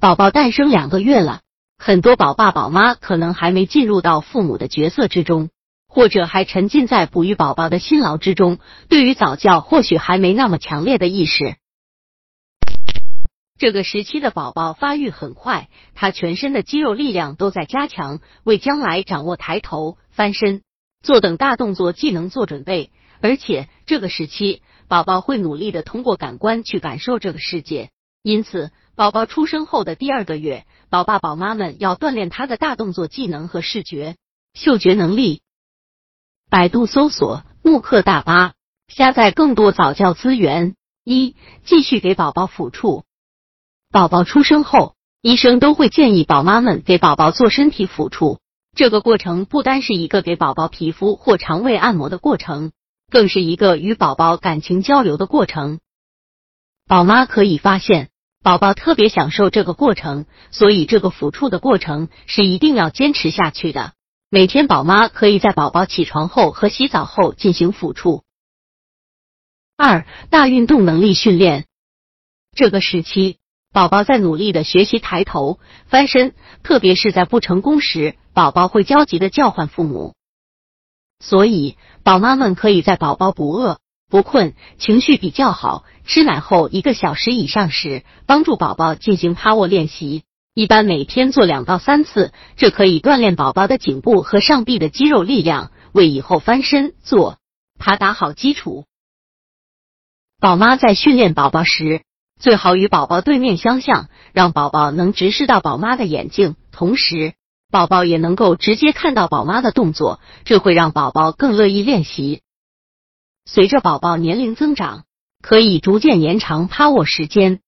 宝宝诞生两个月了，很多宝爸宝妈可能还没进入到父母的角色之中，或者还沉浸在哺育宝宝的辛劳之中，对于早教或许还没那么强烈的意识。这个时期的宝宝发育很快，他全身的肌肉力量都在加强，为将来掌握抬头、翻身、坐等大动作技能做准备。而且这个时期，宝宝会努力的通过感官去感受这个世界。因此，宝宝出生后的第二个月，宝爸宝妈们要锻炼他的大动作技能和视觉、嗅觉能力。百度搜索慕课大巴，下载更多早教资源。一、继续给宝宝抚触。宝宝出生后，医生都会建议宝妈们给宝宝做身体抚触。这个过程不单是一个给宝宝皮肤或肠胃按摩的过程，更是一个与宝宝感情交流的过程。宝妈可以发现，宝宝特别享受这个过程，所以这个抚触的过程是一定要坚持下去的。每天，宝妈可以在宝宝起床后和洗澡后进行抚触。二大运动能力训练，这个时期。宝宝在努力的学习抬头、翻身，特别是在不成功时，宝宝会焦急的叫唤父母。所以，宝妈们可以在宝宝不饿、不困、情绪比较好、吃奶后一个小时以上时，帮助宝宝进行趴卧练习。一般每天做两到三次，这可以锻炼宝宝的颈部和上臂的肌肉力量，为以后翻身、坐、爬打好基础。宝妈在训练宝宝时。最好与宝宝对面相向，让宝宝能直视到宝妈的眼睛，同时宝宝也能够直接看到宝妈的动作，这会让宝宝更乐意练习。随着宝宝年龄增长，可以逐渐延长趴卧时间。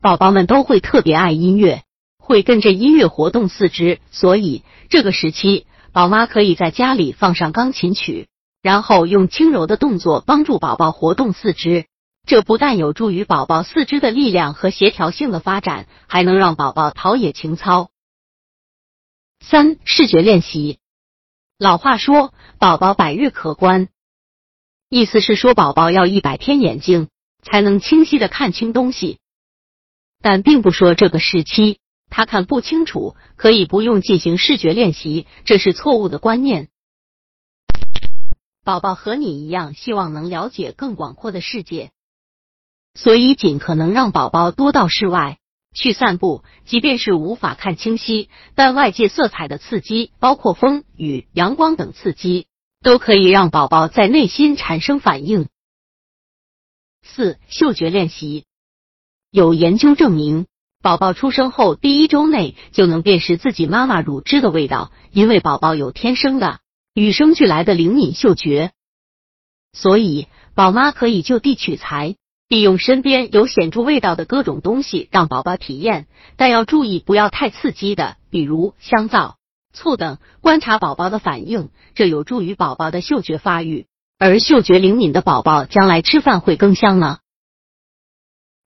宝宝们都会特别爱音乐，会跟着音乐活动四肢，所以这个时期宝妈可以在家里放上钢琴曲，然后用轻柔的动作帮助宝宝活动四肢。这不但有助于宝宝四肢的力量和协调性的发展，还能让宝宝陶冶情操。三、视觉练习。老话说，宝宝百日可观，意思是说宝宝要一百天眼睛才能清晰的看清东西，但并不说这个时期他看不清楚可以不用进行视觉练习，这是错误的观念。宝宝和你一样，希望能了解更广阔的世界。所以，尽可能让宝宝多到室外去散步，即便是无法看清晰，但外界色彩的刺激，包括风、雨、阳光等刺激，都可以让宝宝在内心产生反应。四、嗅觉练习。有研究证明，宝宝出生后第一周内就能辨识自己妈妈乳汁的味道，因为宝宝有天生的与生俱来的灵敏嗅觉。所以，宝妈可以就地取材。利用身边有显著味道的各种东西让宝宝体验，但要注意不要太刺激的，比如香皂、醋等。观察宝宝的反应，这有助于宝宝的嗅觉发育。而嗅觉灵敏的宝宝将来吃饭会更香呢。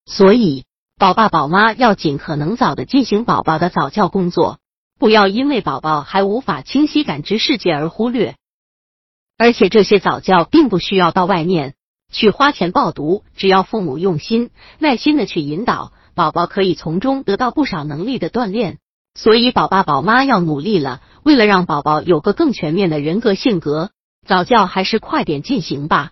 所以，宝爸宝妈要尽可能早的进行宝宝的早教工作，不要因为宝宝还无法清晰感知世界而忽略。而且这些早教并不需要到外面。去花钱报读，只要父母用心、耐心的去引导，宝宝可以从中得到不少能力的锻炼。所以，宝爸宝妈要努力了。为了让宝宝有个更全面的人格性格，早教还是快点进行吧。